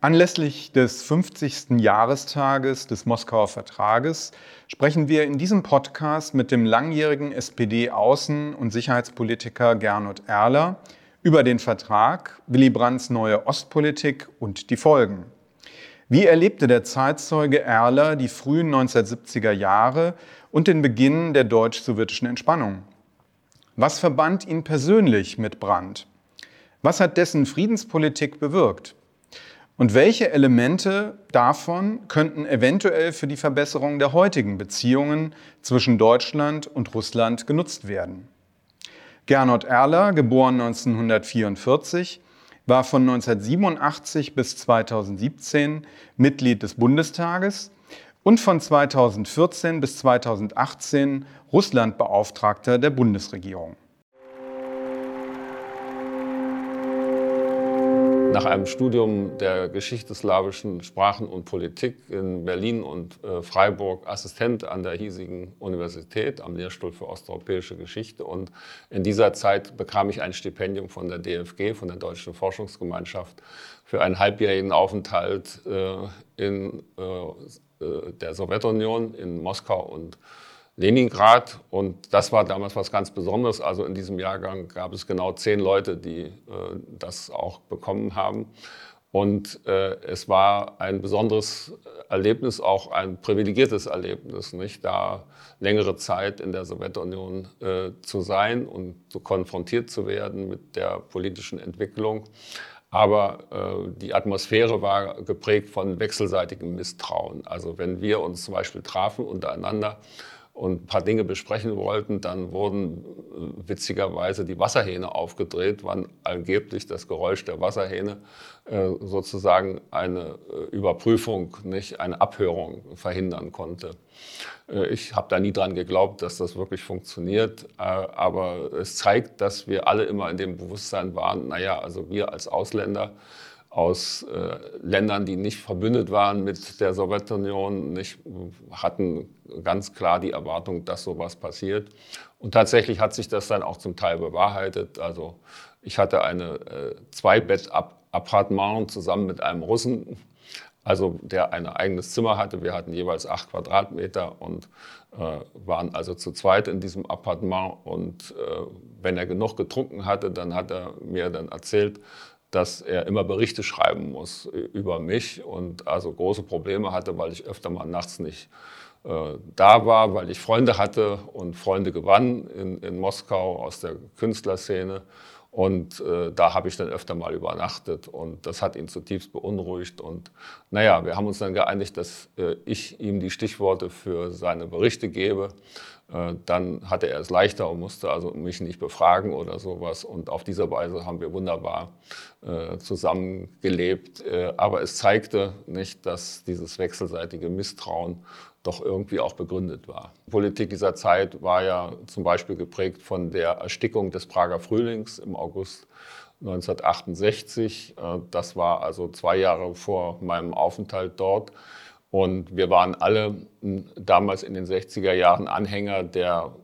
Anlässlich des 50. Jahrestages des Moskauer Vertrages sprechen wir in diesem Podcast mit dem langjährigen SPD-Außen- und Sicherheitspolitiker Gernot Erler über den Vertrag, Willy Brandts neue Ostpolitik und die Folgen. Wie erlebte der Zeitzeuge Erler die frühen 1970er Jahre und den Beginn der deutsch-sowjetischen Entspannung? Was verband ihn persönlich mit Brandt? Was hat dessen Friedenspolitik bewirkt? Und welche Elemente davon könnten eventuell für die Verbesserung der heutigen Beziehungen zwischen Deutschland und Russland genutzt werden? Gernot Erler, geboren 1944, war von 1987 bis 2017 Mitglied des Bundestages und von 2014 bis 2018 Russlandbeauftragter der Bundesregierung. Nach einem Studium der Geschichte slawischen Sprachen und Politik in Berlin und äh, Freiburg Assistent an der hiesigen Universität am Lehrstuhl für osteuropäische Geschichte. Und in dieser Zeit bekam ich ein Stipendium von der DFG, von der Deutschen Forschungsgemeinschaft, für einen halbjährigen Aufenthalt äh, in äh, der Sowjetunion, in Moskau und Leningrad. Und das war damals was ganz Besonderes. Also in diesem Jahrgang gab es genau zehn Leute, die äh, das auch bekommen haben. Und äh, es war ein besonderes Erlebnis, auch ein privilegiertes Erlebnis, nicht da längere Zeit in der Sowjetunion äh, zu sein und so konfrontiert zu werden mit der politischen Entwicklung. Aber äh, die Atmosphäre war geprägt von wechselseitigem Misstrauen. Also wenn wir uns zum Beispiel trafen untereinander, und ein paar Dinge besprechen wollten, dann wurden äh, witzigerweise die Wasserhähne aufgedreht, wann angeblich das Geräusch der Wasserhähne äh, sozusagen eine äh, Überprüfung, nicht eine Abhörung verhindern konnte. Ich habe da nie dran geglaubt, dass das wirklich funktioniert, aber es zeigt, dass wir alle immer in dem Bewusstsein waren, naja, also wir als Ausländer, aus äh, Ländern, die nicht verbündet waren mit der Sowjetunion, nicht, hatten ganz klar die Erwartung, dass sowas passiert. Und tatsächlich hat sich das dann auch zum Teil bewahrheitet. Also ich hatte eine äh, Zwei-Bett-Appartement zusammen mit einem Russen, also der ein eigenes Zimmer hatte. Wir hatten jeweils acht Quadratmeter und äh, waren also zu zweit in diesem Appartement. Und äh, wenn er genug getrunken hatte, dann hat er mir dann erzählt, dass er immer Berichte schreiben muss über mich und also große Probleme hatte, weil ich öfter mal nachts nicht äh, da war, weil ich Freunde hatte und Freunde gewann in, in Moskau aus der Künstlerszene. Und äh, da habe ich dann öfter mal übernachtet und das hat ihn zutiefst beunruhigt. Und naja, wir haben uns dann geeinigt, dass äh, ich ihm die Stichworte für seine Berichte gebe. Äh, dann hatte er es leichter und musste also mich nicht befragen oder sowas. Und auf diese Weise haben wir wunderbar äh, zusammengelebt. Äh, aber es zeigte nicht, dass dieses wechselseitige Misstrauen doch irgendwie auch begründet war. Die Politik dieser Zeit war ja zum Beispiel geprägt von der Erstickung des Prager Frühlings im August 1968. Äh, das war also zwei Jahre vor meinem Aufenthalt dort. Und wir waren alle damals in den 60er Jahren Anhänger der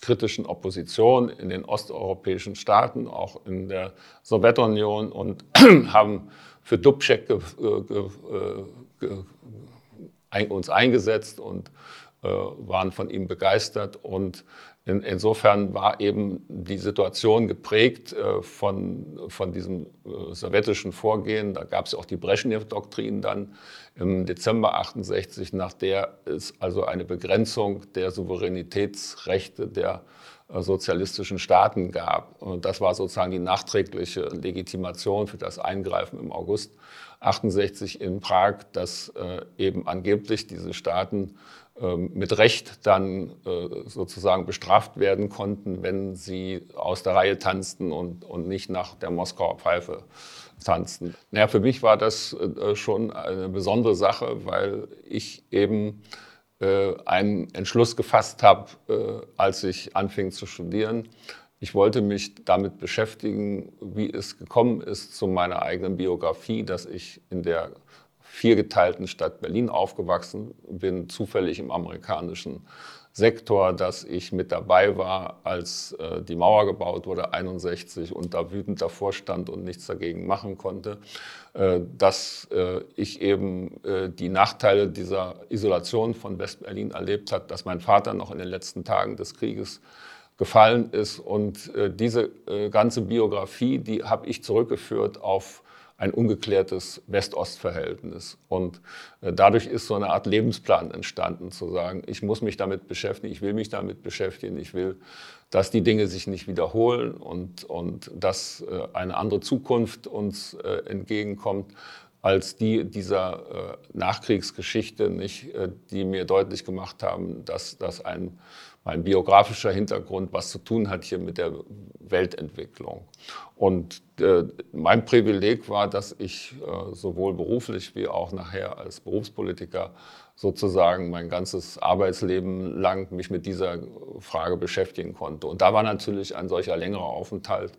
kritischen Opposition in den osteuropäischen Staaten, auch in der Sowjetunion und haben für Dubček uns eingesetzt und äh, waren von ihm begeistert. Und in, insofern war eben die Situation geprägt äh, von, von diesem äh, sowjetischen Vorgehen. Da gab es auch die Brezhnev-Doktrin dann im Dezember 68, nach der es also eine Begrenzung der Souveränitätsrechte der äh, sozialistischen Staaten gab. Und das war sozusagen die nachträgliche Legitimation für das Eingreifen im August 68 in Prag, dass äh, eben angeblich diese Staaten mit Recht dann äh, sozusagen bestraft werden konnten, wenn sie aus der Reihe tanzten und, und nicht nach der Moskauer Pfeife tanzten. Naja, für mich war das äh, schon eine besondere Sache, weil ich eben äh, einen Entschluss gefasst habe, als ich anfing zu studieren. Ich wollte mich damit beschäftigen, wie es gekommen ist zu meiner eigenen Biografie, dass ich in der viergeteilten Stadt Berlin aufgewachsen bin, zufällig im amerikanischen Sektor, dass ich mit dabei war, als äh, die Mauer gebaut wurde, 61, und da wütend davor stand und nichts dagegen machen konnte, äh, dass äh, ich eben äh, die Nachteile dieser Isolation von Westberlin erlebt habe, dass mein Vater noch in den letzten Tagen des Krieges gefallen ist. Und äh, diese äh, ganze Biografie, die habe ich zurückgeführt auf ein ungeklärtes West-Ost-Verhältnis. Und äh, dadurch ist so eine Art Lebensplan entstanden, zu sagen, ich muss mich damit beschäftigen, ich will mich damit beschäftigen, ich will, dass die Dinge sich nicht wiederholen und, und dass äh, eine andere Zukunft uns äh, entgegenkommt als die dieser Nachkriegsgeschichte, nicht, die mir deutlich gemacht haben, dass das ein mein biografischer Hintergrund was zu tun hat hier mit der Weltentwicklung. Und äh, mein Privileg war, dass ich äh, sowohl beruflich wie auch nachher als Berufspolitiker sozusagen mein ganzes Arbeitsleben lang mich mit dieser Frage beschäftigen konnte. Und da war natürlich ein solcher längerer Aufenthalt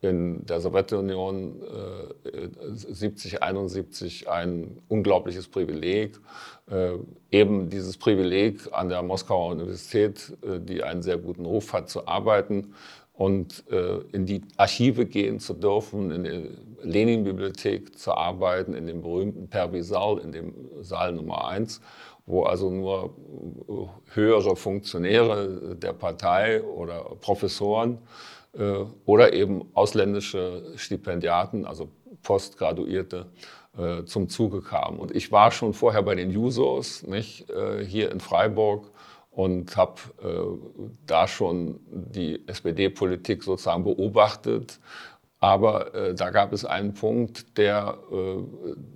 in der Sowjetunion äh, 70, 71 ein unglaubliches Privileg. Äh, eben dieses Privileg an der Moskauer Universität, äh, die einen sehr guten Ruf hat, zu arbeiten und äh, in die Archive gehen zu dürfen, in der Lenin-Bibliothek zu arbeiten, in dem berühmten Pervisal, in dem Saal Nummer 1 wo also nur äh, höhere Funktionäre der Partei oder Professoren oder eben ausländische Stipendiaten, also Postgraduierte, äh, zum Zuge kamen. Und ich war schon vorher bei den Jusos nicht, äh, hier in Freiburg und habe da schon die SPD-Politik sozusagen beobachtet. Aber äh, da gab es einen Punkt, der äh,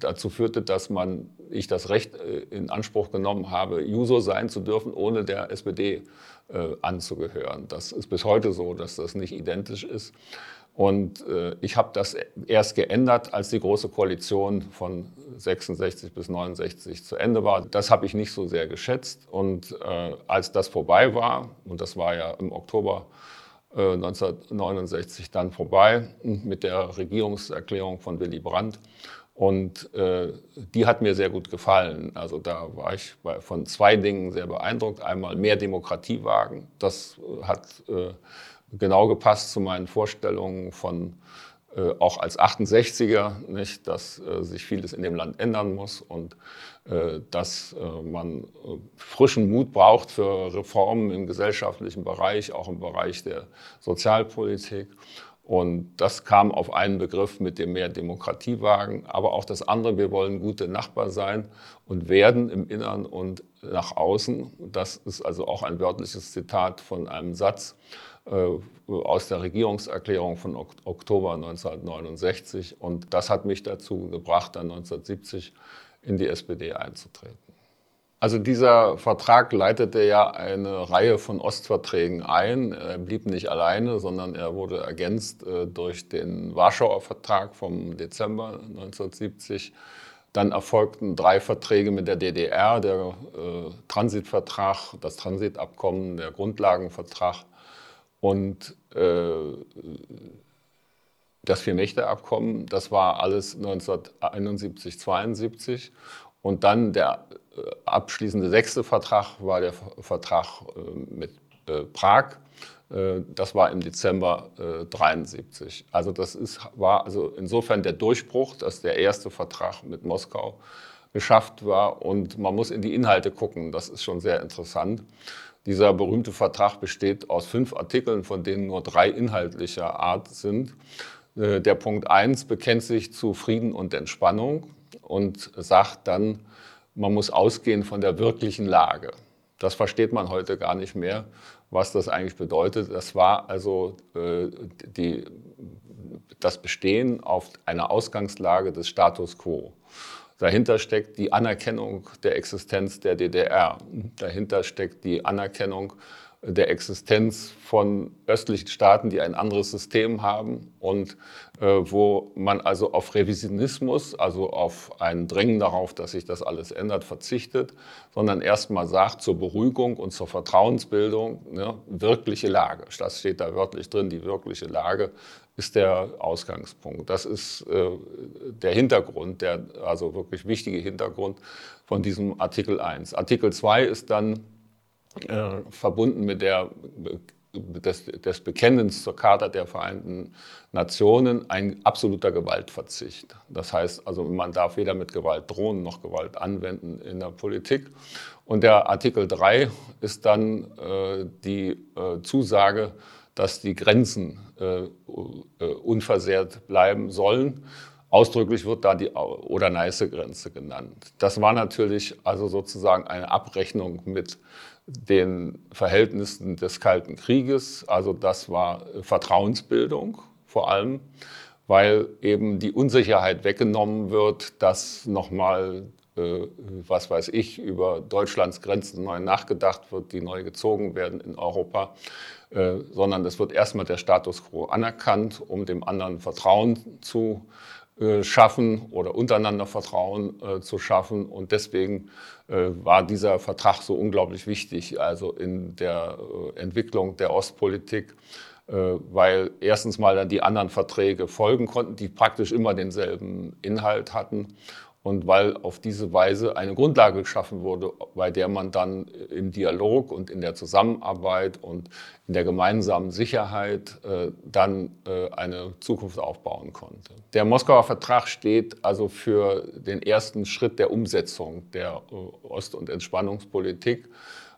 dazu führte, dass man, ich das Recht äh, in Anspruch genommen habe, Juso sein zu dürfen, ohne der SPD äh, anzugehören. Das ist bis heute so, dass das nicht identisch ist. Und äh, ich habe das erst geändert, als die Große Koalition von 66 bis 69 zu Ende war. Das habe ich nicht so sehr geschätzt. Und als das vorbei war, und das war ja im Oktober 1969 dann vorbei mit der Regierungserklärung von Willy Brandt, und äh, die hat mir sehr gut gefallen. Also da war ich bei, von zwei Dingen sehr beeindruckt. Einmal mehr Demokratie wagen. Das äh, hat äh, genau gepasst zu meinen Vorstellungen von äh, auch als 68er, nicht, dass äh, sich vieles in dem Land ändern muss und äh, dass man frischen Mut braucht für Reformen im gesellschaftlichen Bereich, auch im Bereich der Sozialpolitik. Und das kam auf einen Begriff mit dem mehr Demokratiewagen, aber auch das andere, wir wollen gute Nachbar sein und werden im Innern und nach außen. Das ist also auch ein wörtliches Zitat von einem Satz äh, aus der Regierungserklärung von Oktober 1969. Und das hat mich dazu gebracht, dann 1970 in die SPD einzutreten. Also dieser Vertrag leitete ja eine Reihe von Ostverträgen ein. Er blieb nicht alleine, sondern er wurde ergänzt äh, durch den Warschauer Vertrag vom Dezember 1970. Dann erfolgten drei Verträge mit der DDR, der äh, Transitvertrag, das Transitabkommen, der Grundlagenvertrag und äh, das Vier-Mächte-Abkommen. Das war alles 1971, 72. Und dann der abschließende sechste Vertrag war der Vertrag äh, mit äh, Prag. Das war im Dezember 73. Also das ist, war also insofern der Durchbruch, dass der erste Vertrag mit Moskau geschafft war. Und man muss in die Inhalte gucken. Das ist schon sehr interessant. Dieser berühmte Vertrag besteht aus fünf Artikeln, von denen nur drei inhaltlicher Art sind. Der Punkt 1 bekennt sich zu Frieden und Entspannung und sagt dann, man muss ausgehen von der wirklichen Lage. Das versteht man heute gar nicht mehr, was das eigentlich bedeutet. Das war also äh, die, das Bestehen auf einer Ausgangslage des Status quo. Dahinter steckt die Anerkennung der Existenz der DDR. Dahinter steckt die Anerkennung der Existenz von östlichen Staaten, die ein anderes System haben und äh, wo man also auf Revisionismus, also auf ein Drängen darauf, dass sich das alles ändert, verzichtet, sondern erstmal sagt zur Beruhigung und zur Vertrauensbildung, ne, wirkliche Lage. Das steht da wörtlich drin, die wirkliche Lage ist der Ausgangspunkt. Das ist äh, der Hintergrund, der also wirklich wichtige Hintergrund von diesem Artikel 1. Artikel 2 ist dann äh, verbunden mit der des, des Bekennens zur Charta der Vereinten Nationen ein absoluter Gewaltverzicht. Das heißt also, man darf weder mit Gewalt drohen noch Gewalt anwenden in der Politik. Und der Artikel 3 ist dann äh, die äh, Zusage, dass die Grenzen äh, äh unversehrt bleiben sollen. Ausdrücklich wird da die Oder-Neiße-Grenze genannt. Das war natürlich also sozusagen eine Abrechnung mit den Verhältnissen des Kalten Krieges. Also das war Vertrauensbildung vor allem, weil eben die Unsicherheit weggenommen wird, dass nochmal, äh, was weiß ich, über Deutschlands Grenzen neu nachgedacht wird, die neu gezogen werden in Europa, äh, sondern es wird erstmal der Status quo anerkannt, um dem anderen Vertrauen zu äh, schaffen oder untereinander Vertrauen äh, zu schaffen. Und deswegen äh, war dieser Vertrag so unglaublich wichtig, also in der äh, Entwicklung der Ostpolitik, äh, weil erstens mal dann die anderen Verträge folgen konnten, die praktisch immer denselben Inhalt hatten und weil auf diese Weise eine Grundlage geschaffen wurde, bei der man dann im Dialog und in der Zusammenarbeit und in der gemeinsamen Sicherheit äh, dann äh, eine Zukunft aufbauen konnte. Der Moskauer Vertrag steht also für den ersten Schritt der Umsetzung der äh, Ost- und Entspannungspolitik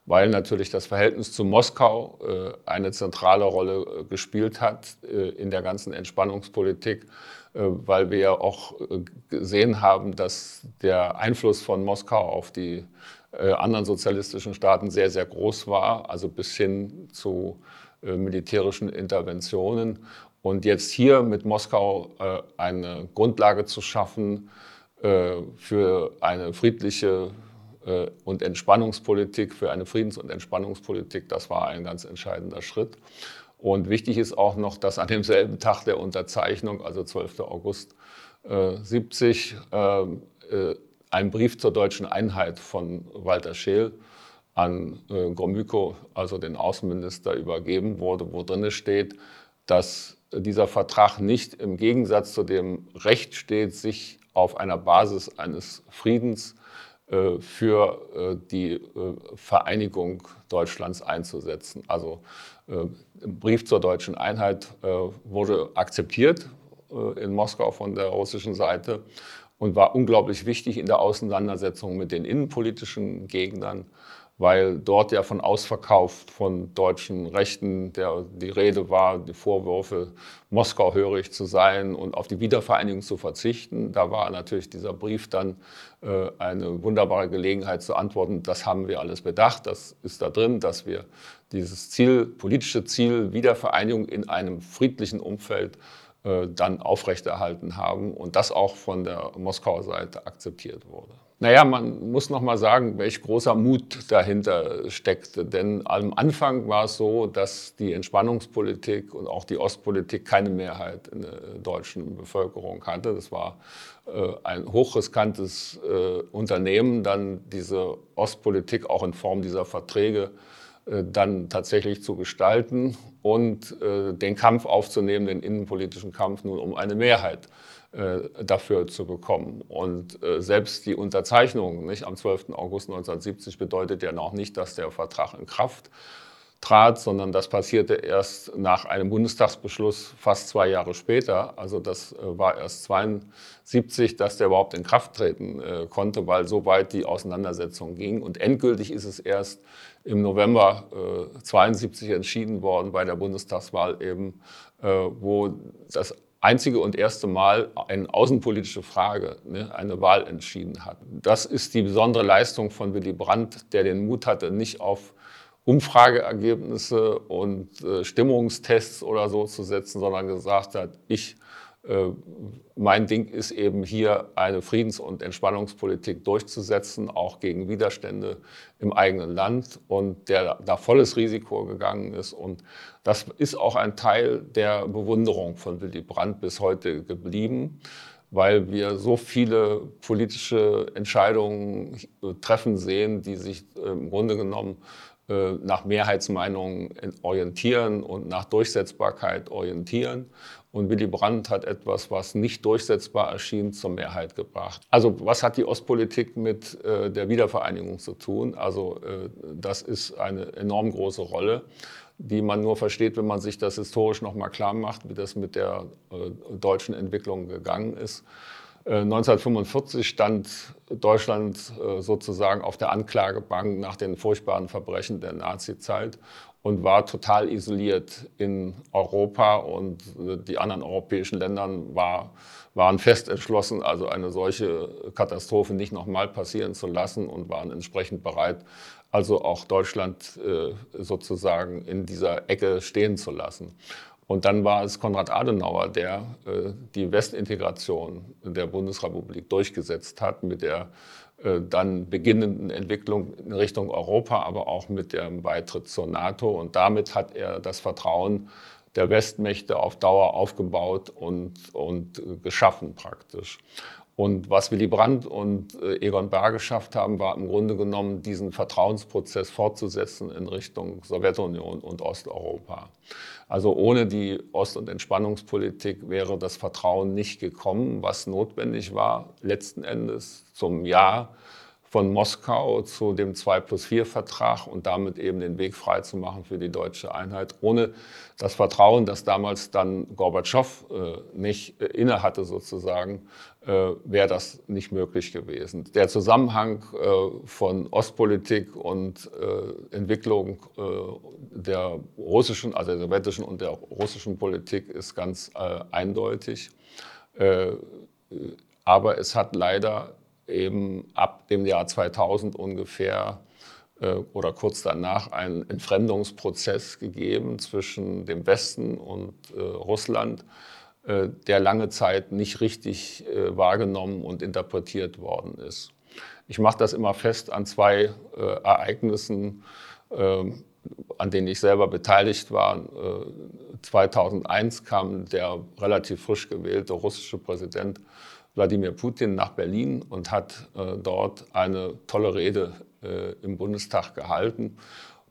weil natürlich das Verhältnis zu Moskau äh, eine zentrale Rolle äh, gespielt hat äh, in der ganzen Entspannungspolitik weil wir ja auch äh, gesehen haben, dass der Einfluss von Moskau auf die äh, anderen sozialistischen Staaten sehr, sehr groß war, also bis hin zu militärischen Interventionen. Und jetzt hier mit Moskau eine Grundlage zu schaffen für eine friedliche und Entspannungspolitik, für eine Friedens- und Entspannungspolitik, das war ein ganz entscheidender Schritt. Und wichtig ist auch noch, dass an demselben Tag der Unterzeichnung, also 12. August äh, 70, äh, äh, ein Brief zur deutschen Einheit von Walter Scheel an äh, Gromyko, also den Außenminister, übergeben wurde, wo drin steht, dass dieser Vertrag nicht im Gegensatz zu dem Recht steht, sich auf einer Basis eines Friedens für äh, die Vereinigung Deutschlands einzusetzen. Also ein äh, Brief zur deutschen Einheit äh, wurde akzeptiert äh, in Moskau von der russischen Seite und war unglaublich wichtig in der Auseinandersetzung mit den innenpolitischen Gegnern weil dort ja von Ausverkauf von deutschen Rechten der, die Rede war, die Vorwürfe, Moskau hörig zu sein und auf die Wiedervereinigung zu verzichten. Da war natürlich dieser Brief dann äh, eine wunderbare Gelegenheit zu antworten, das haben wir alles bedacht, das ist da drin, dass wir dieses Ziel, politische Ziel Wiedervereinigung in einem friedlichen Umfeld äh, dann aufrechterhalten haben und das auch von der Moskauer Seite akzeptiert wurde. Naja, man muss noch mal sagen, welch großer Mut dahinter steckte. Denn am Anfang war es so, dass die Entspannungspolitik und auch die Ostpolitik keine Mehrheit in der deutschen Bevölkerung hatte. Das war äh, ein hochriskantes äh, Unternehmen, dann diese Ostpolitik auch in Form dieser Verträge äh, dann tatsächlich zu gestalten und äh, den Kampf aufzunehmen, den innenpolitischen Kampf nun um eine Mehrheit dafür zu bekommen. Und äh, selbst die Unterzeichnung nicht, am 12. August 1970 bedeutet ja noch nicht, dass der Vertrag in Kraft trat, sondern das passierte erst nach einem Bundestagsbeschluss fast zwei Jahre später. Also das äh, war erst 72, dass der überhaupt in Kraft treten äh, konnte, weil so weit die Auseinandersetzung ging. Und endgültig ist es erst im November äh, 72 entschieden worden bei der Bundestagswahl eben, äh, wo das einzige und erste Mal eine außenpolitische Frage, ne, eine Wahl entschieden hat. Das ist die besondere Leistung von Willy Brandt, der den Mut hatte, nicht auf Umfrageergebnisse und äh, Stimmungstests oder so zu setzen, sondern gesagt hat, ich mein Ding ist eben hier eine Friedens- und Entspannungspolitik durchzusetzen, auch gegen Widerstände im eigenen Land und der da volles Risiko gegangen ist. Und das ist auch ein Teil der Bewunderung von Willy Brandt bis heute geblieben, weil wir so viele politische Entscheidungen treffen sehen, die sich im Grunde genommen äh, nach Mehrheitsmeinungen orientieren und nach Durchsetzbarkeit orientieren und Willy Brandt hat etwas, was nicht durchsetzbar erschien, zur Mehrheit gebracht. Also was hat die Ostpolitik mit äh, der Wiedervereinigung zu tun? Also äh, das ist eine enorm große Rolle, die man nur versteht, wenn man sich das historisch nochmal klar macht, wie das mit der äh, deutschen Entwicklung gegangen ist. 1945 äh, stand Deutschland äh, sozusagen auf der Anklagebank nach den furchtbaren Verbrechen der Nazizeit und war total isoliert in Europa und äh, die anderen europäischen Länder war, waren fest entschlossen, also eine solche Katastrophe nicht nochmal passieren zu lassen und waren entsprechend bereit, also auch Deutschland sozusagen in dieser Ecke stehen zu lassen. Und dann war es Konrad Adenauer, der äh, die Westintegration der Bundesrepublik durchgesetzt hat mit der äh, dann beginnenden Entwicklung in Richtung Europa, aber auch mit dem Beitritt zur NATO. Und damit hat er das Vertrauen der Westmächte auf Dauer aufgebaut und, und geschaffen praktisch. Und was Willy Brandt und äh, Egon Bahr geschafft haben, war im Grunde genommen, diesen Vertrauensprozess fortzusetzen in Richtung Sowjetunion und Osteuropa. Also ohne die Ost- und Entspannungspolitik wäre das Vertrauen nicht gekommen, was notwendig war, letzten Endes zum Ja von Moskau zu dem 2 plus 4 Vertrag und damit eben den Weg frei zu machen für die deutsche Einheit, ohne das Vertrauen, das damals dann Gorbatschow äh, nicht äh, innehatte sozusagen, äh, wäre das nicht möglich gewesen. Der Zusammenhang äh, von Ostpolitik und äh, Entwicklung äh, der russischen, also der sowjetischen und der russischen Politik ist ganz eindeutig. aber es hat leider eben ab dem Jahr 2000 ungefähr äh, oder kurz danach einen Entfremdungsprozess gegeben zwischen dem Westen und äh, Russland, äh, der lange Zeit nicht richtig äh, wahrgenommen und interpretiert worden ist. Ich mache das immer fest an zwei äh, Ereignissen, ähm, an denen ich selber beteiligt war. 2001 äh, kam der relativ frisch gewählte russische Präsident Wladimir Putin nach Berlin und hat äh, dort eine tolle Rede äh, im Bundestag gehalten,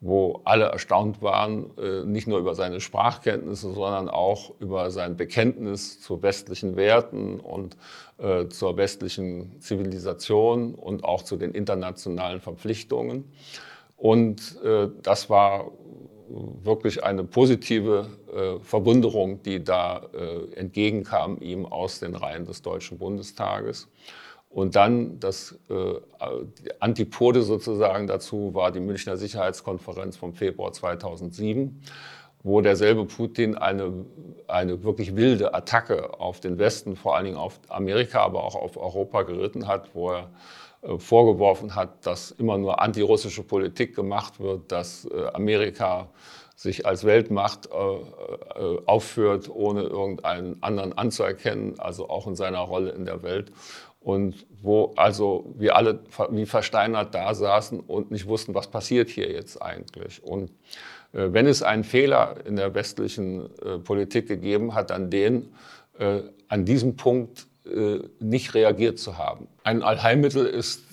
wo alle erstaunt waren, äh, nicht nur über seine Sprachkenntnisse, sondern auch über sein Bekenntnis zu westlichen Werten und äh, zur westlichen Zivilisation und auch zu den internationalen Verpflichtungen. Und äh, das war wirklich eine positive äh, Verwunderung, die da äh, entgegenkam ihm aus den Reihen des Deutschen Bundestages. Und dann das äh, die Antipode sozusagen dazu war die Münchner Sicherheitskonferenz vom Februar 2007, wo derselbe Putin eine, eine wirklich wilde Attacke auf den Westen, vor allen Dingen auf Amerika, aber auch auf Europa geritten hat, wo er äh, vorgeworfen hat, dass immer nur antirussische Politik gemacht wird, dass äh, Amerika sich als Weltmacht äh, aufführt, ohne irgendeinen anderen anzuerkennen, also auch in seiner Rolle in der Welt. Und wo also wir alle wie versteinert da saßen und nicht wussten, was passiert hier jetzt eigentlich. Und wenn es einen Fehler in der westlichen Politik gegeben hat, dann den, an diesem Punkt äh, nicht reagiert zu haben. Ein Allheilmittel ist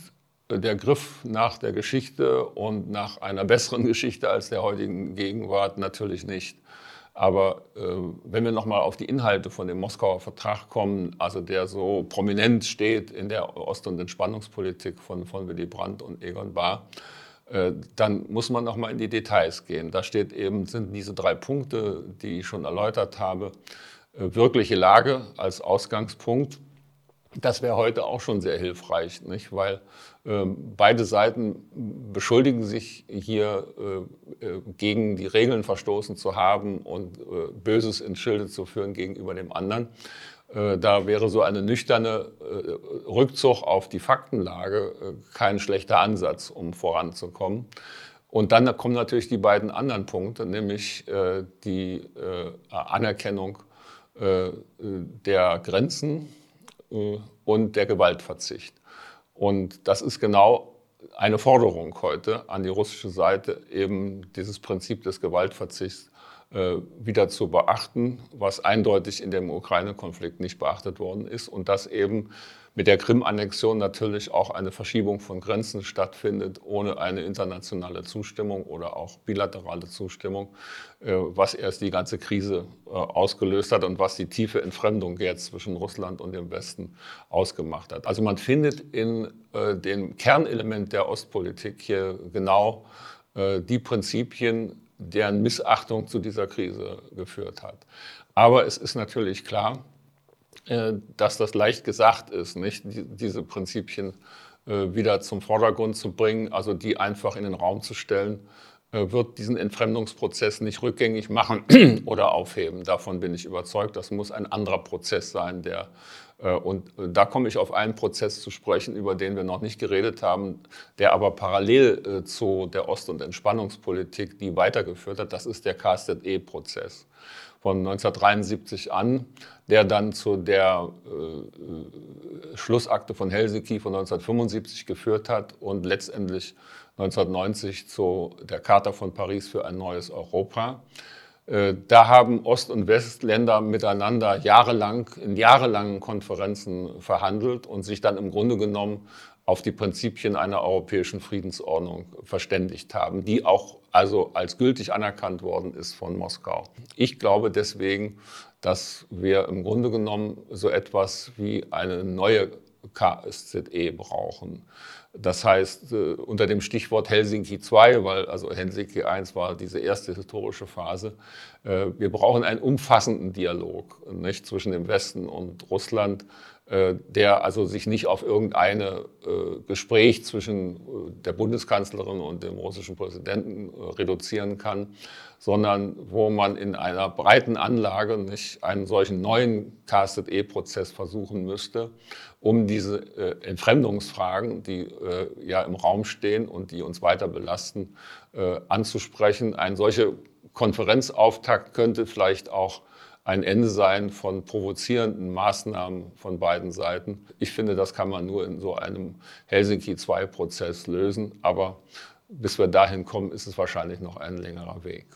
der Griff nach der Geschichte und nach einer besseren Geschichte als der heutigen Gegenwart natürlich nicht. Aber äh, wenn wir nochmal auf die Inhalte von dem Moskauer Vertrag kommen, also der so prominent steht in der Ost- und Entspannungspolitik von, von Willy Brandt und Egon Bahr, äh, dann muss man nochmal in die Details gehen. Da steht eben, sind diese drei Punkte, die ich schon erläutert habe. Äh, wirkliche Lage als Ausgangspunkt. Das wäre heute auch schon sehr hilfreich, nicht? weil ähm, beide Seiten beschuldigen sich hier äh, äh, gegen die Regeln verstoßen zu haben und äh, Böses ins Schilde zu führen gegenüber dem anderen. Äh, da wäre so eine nüchterne äh, Rückzug auf die Faktenlage kein schlechter Ansatz, um voranzukommen. Und dann kommen natürlich die beiden anderen Punkte, nämlich die Anerkennung der Grenzen äh, und der Gewaltverzicht. Und das ist genau eine Forderung heute an die russische Seite, eben dieses Prinzip des Gewaltverzichts äh, wieder zu beachten, was eindeutig in dem Ukraine-Konflikt nicht beachtet worden ist und das eben mit der Krim-Annexion natürlich auch eine Verschiebung von Grenzen stattfindet, ohne eine internationale Zustimmung oder auch bilaterale Zustimmung, äh, was erst die ganze Krise äh, ausgelöst hat und was die tiefe Entfremdung jetzt zwischen Russland und dem Westen ausgemacht hat. Also man findet in äh, dem Kernelement der Ostpolitik hier genau die Prinzipien, deren Missachtung zu dieser Krise geführt hat. Aber es ist natürlich klar, dass das leicht gesagt ist, nicht? diese Prinzipien äh, wieder zum Vordergrund zu bringen, also die einfach in den Raum zu stellen, äh, wird diesen Entfremdungsprozess nicht rückgängig machen oder aufheben. Davon bin ich überzeugt. Das muss ein anderer Prozess sein, der und da komme ich auf einen Prozess zu sprechen, über den wir noch nicht geredet haben, der aber parallel zu der Ost- und Entspannungspolitik die weitergeführt hat. Das ist der KZE-Prozess von 1973 an, der dann zu der äh, Schlussakte von Helsinki von 1975 geführt hat und letztendlich 1990 zu der Charta von Paris für ein neues Europa. Äh, da haben Ost- und Westländer miteinander jahrelang in jahrelangen Konferenzen verhandelt und sich dann im Grunde genommen auf die Prinzipien einer europäischen Friedensordnung verständigt haben, die auch also als gültig anerkannt worden ist von Moskau. Ich glaube deswegen, dass wir im Grunde genommen so etwas wie eine neue KSZE brauchen. Das heißt, äh, unter dem Stichwort Helsinki II, weil also Helsinki I war diese erste historische Phase, äh, wir brauchen einen umfassenden Dialog nicht, zwischen dem Westen und Russland, der also sich nicht auf irgendein Gespräch zwischen der Bundeskanzlerin und dem russischen Präsidenten reduzieren kann, sondern wo man in einer breiten Anlage nicht einen solchen neuen KSZE-Prozess versuchen müsste, um diese äh, Entfremdungsfragen, die äh, ja im Raum stehen und die uns weiter belasten, äh, anzusprechen. Ein solcher Konferenzauftakt könnte vielleicht auch ein Ende sein von provozierenden Maßnahmen von beiden Seiten. Ich finde, das kann man nur in so einem Helsinki-II-Prozess lösen. Aber bis wir dahin kommen, ist es wahrscheinlich noch ein längerer Weg.